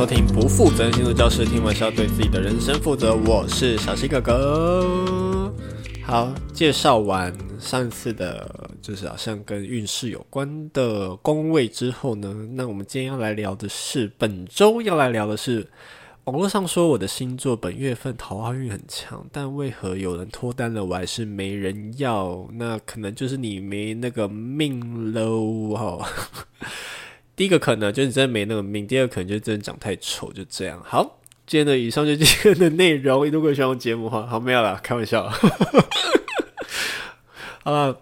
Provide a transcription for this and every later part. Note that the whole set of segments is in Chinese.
收听不负责任星座教室，听完是要对自己的人生负责。我是小西哥哥。好，介绍完上次的，就是好像跟运势有关的宫位之后呢，那我们今天要来聊的是，本周要来聊的是，网络上说我的星座本月份桃花运很强，但为何有人脱单了，我还是没人要？那可能就是你没那个命喽，哈。第一个可能就是你真的没那个命，第二个可能就是真的长太丑，就这样。好，今天的以上就是今天的内容。如果喜欢我节目的话，好，没有啦，开玩笑。好了，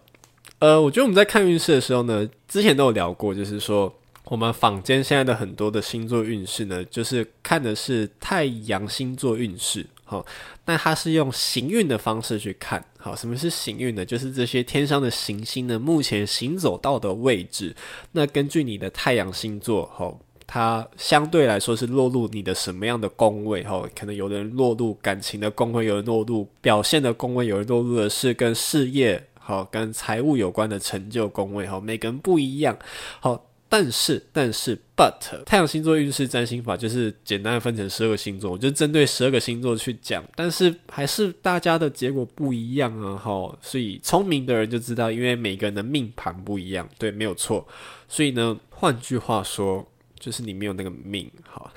呃，我觉得我们在看运势的时候呢，之前都有聊过，就是说我们坊间现在的很多的星座运势呢，就是看的是太阳星座运势。好，那它是用行运的方式去看。好，什么是行运呢？就是这些天上的行星呢，目前行走到的位置。那根据你的太阳星座，好，它相对来说是落入你的什么样的宫位？哈，可能有人落入感情的宫位，有人落入表现的宫位，有人落入的是跟事业、好跟财务有关的成就宫位。哈，每个人不一样。好。但是，但是，but 太阳星座运势占星法就是简单的分成十二个星座，我就针对十二个星座去讲。但是还是大家的结果不一样啊，哈，所以聪明的人就知道，因为每个人的命盘不一样，对，没有错。所以呢，换句话说，就是你没有那个命，哈，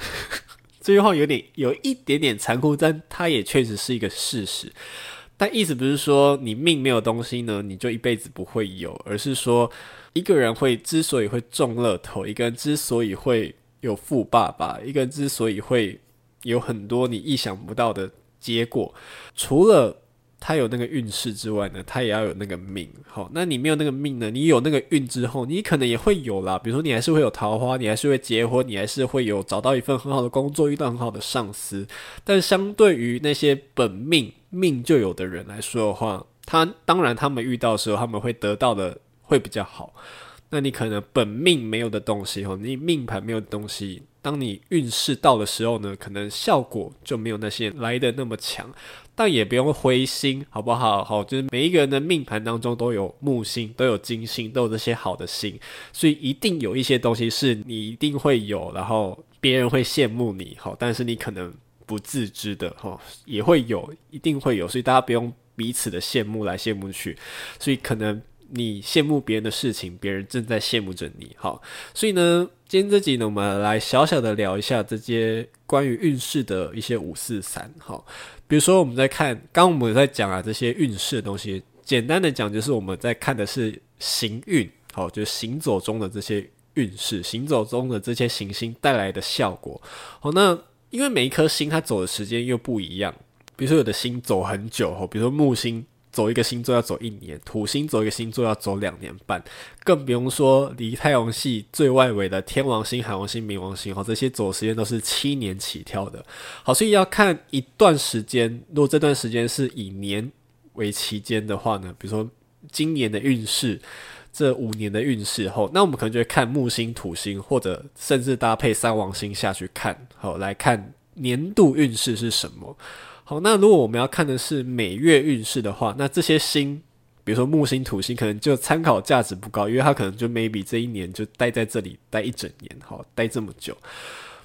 这句话有点有一点点残酷，但它也确实是一个事实。但意思不是说你命没有东西呢，你就一辈子不会有，而是说。一个人会之所以会中乐透，一个人之所以会有富爸爸，一个人之所以会有很多你意想不到的结果，除了他有那个运势之外呢，他也要有那个命。好，那你没有那个命呢？你有那个运之后，你可能也会有啦。比如说，你还是会有桃花，你还是会结婚，你还是会有找到一份很好的工作，遇到很好的上司。但相对于那些本命命就有的人来说的话，他当然他们遇到的时候，他们会得到的。会比较好。那你可能本命没有的东西，哈，你命盘没有的东西，当你运势到的时候呢，可能效果就没有那些来的那么强。但也不用灰心，好不好？好，就是每一个人的命盘当中都有木星，都有金星，都有这些好的星，所以一定有一些东西是你一定会有，然后别人会羡慕你，好，但是你可能不自知的，哈，也会有，一定会有，所以大家不用彼此的羡慕来羡慕去，所以可能。你羡慕别人的事情，别人正在羡慕着你。好，所以呢，今天这集呢，我们来小小的聊一下这些关于运势的一些五四三。好，比如说我们在看，刚我们在讲啊，这些运势的东西，简单的讲就是我们在看的是行运，好，就是行走中的这些运势，行走中的这些行星带来的效果。好，那因为每一颗星它走的时间又不一样，比如说有的星走很久，哈，比如说木星。走一个星座要走一年，土星走一个星座要走两年半，更不用说离太阳系最外围的天王星、海王星、冥王星，哈，这些走时间都是七年起跳的。好，所以要看一段时间，如果这段时间是以年为期间的话呢，比如说今年的运势，这五年的运势后，那我们可能就会看木星、土星，或者甚至搭配三王星下去看，好，来看年度运势是什么。好，那如果我们要看的是每月运势的话，那这些星，比如说木星、土星，可能就参考价值不高，因为它可能就 maybe 这一年就待在这里待一整年，好，待这么久。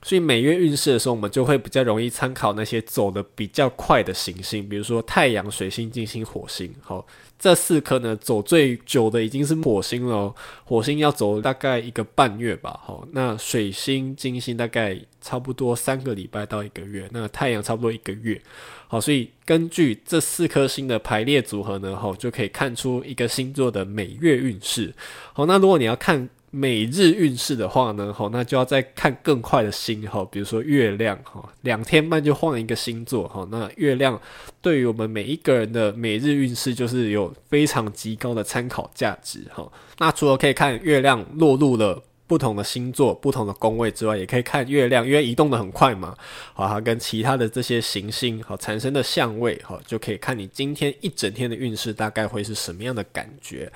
所以每月运势的时候，我们就会比较容易参考那些走得比较快的行星，比如说太阳、水星、金星、火星。好，这四颗呢，走最久的已经是火星了，火星要走大概一个半月吧。好，那水星、金星大概差不多三个礼拜到一个月，那太阳差不多一个月。好，所以根据这四颗星的排列组合呢，好，就可以看出一个星座的每月运势。好，那如果你要看。每日运势的话呢，好，那就要再看更快的星，哈，比如说月亮，哈，两天半就换一个星座，哈，那月亮对于我们每一个人的每日运势就是有非常极高的参考价值，哈。那除了可以看月亮落入了不同的星座、不同的宫位之外，也可以看月亮，因为移动得很快嘛，好，它跟其他的这些行星好产生的相位，好，就可以看你今天一整天的运势大概会是什么样的感觉，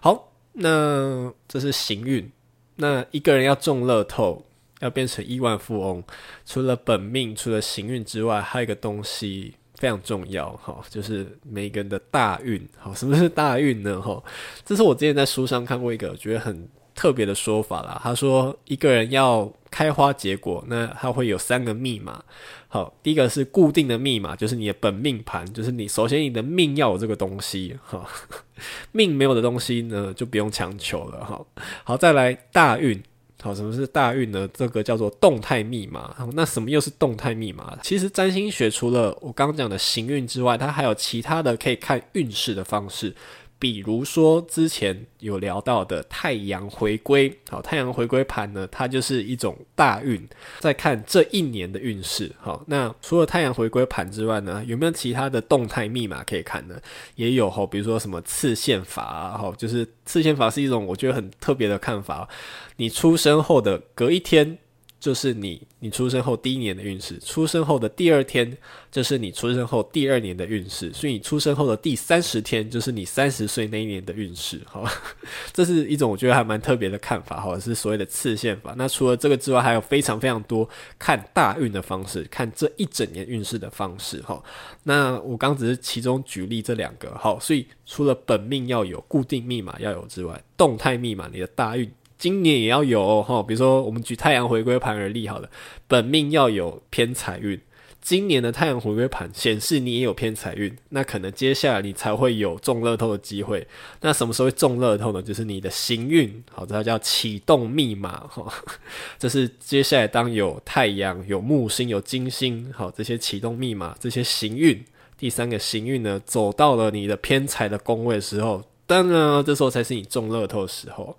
好。那这是行运，那一个人要中乐透，要变成亿万富翁，除了本命，除了行运之外，还有一个东西非常重要，哈，就是每个人的大运，好，什么是大运呢？哈，这是我之前在书上看过一个，我觉得很特别的说法啦。他说，一个人要开花结果，那他会有三个密码。好，第一个是固定的密码，就是你的本命盘，就是你首先你的命要有这个东西。哈，命没有的东西呢，就不用强求了。哈，好，再来大运。好，什么是大运呢？这个叫做动态密码。那什么又是动态密码？其实占星学除了我刚刚讲的行运之外，它还有其他的可以看运势的方式。比如说之前有聊到的太阳回归，好，太阳回归盘呢，它就是一种大运，在看这一年的运势。好，那除了太阳回归盘之外呢，有没有其他的动态密码可以看呢？也有哈，比如说什么次宪法啊，好，就是次宪法是一种我觉得很特别的看法，你出生后的隔一天。就是你，你出生后第一年的运势，出生后的第二天就是你出生后第二年的运势，所以你出生后的第三十天就是你三十岁那一年的运势，好，这是一种我觉得还蛮特别的看法，哈，是所谓的次宪法。那除了这个之外，还有非常非常多看大运的方式，看这一整年运势的方式，哈。那我刚只是其中举例这两个，好，所以除了本命要有固定密码要有之外，动态密码你的大运。今年也要有哈，比如说我们举太阳回归盘而立好了，本命要有偏财运。今年的太阳回归盘显示你也有偏财运，那可能接下来你才会有中乐透的机会。那什么时候会中乐透呢？就是你的行运，好，这叫启动密码哈。这是接下来当有太阳、有木星、有金星，好，这些启动密码，这些行运，第三个行运呢，走到了你的偏财的宫位的时候。当然，这时候才是你中乐透的时候。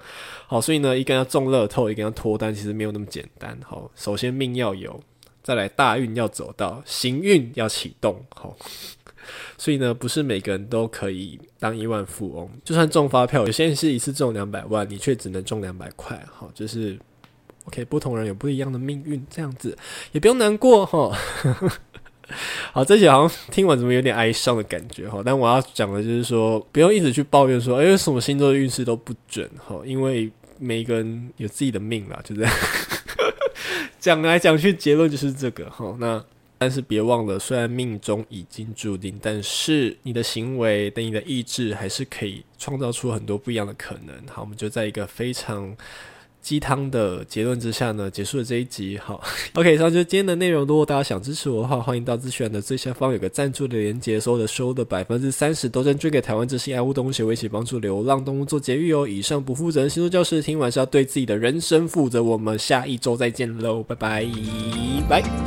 好，所以呢，一个要中乐透，一个要脱单，其实没有那么简单。好，首先命要有，再来大运要走到，行运要启动。好，所以呢，不是每个人都可以当亿万富翁。就算中发票，有些人是一次中两百万，你却只能中两百块。好，就是 OK，不同人有不一样的命运，这样子也不用难过哈。好，这集好像听完怎么有点哀伤的感觉哈？但我要讲的就是说，不用一直去抱怨说，哎，为什么星座的运势都不准哈？因为每一个人有自己的命啦，就这样。讲来讲去，结论就是这个哈。那但是别忘了，虽然命中已经注定，但是你的行为等你的意志还是可以创造出很多不一样的可能。好，我们就在一个非常。鸡汤的结论之下呢，结束了这一集。好，OK，以上就是今天的内容。如果大家想支持我的话，欢迎到资讯栏的最下方有个赞助的连接，所有的收的百分之三十都捐给台湾之星爱护动物协会，一起帮助流浪动物做节育哦。以上不负责任星座教室，听完是要对自己的人生负责。我们下一周再见喽，拜拜，拜。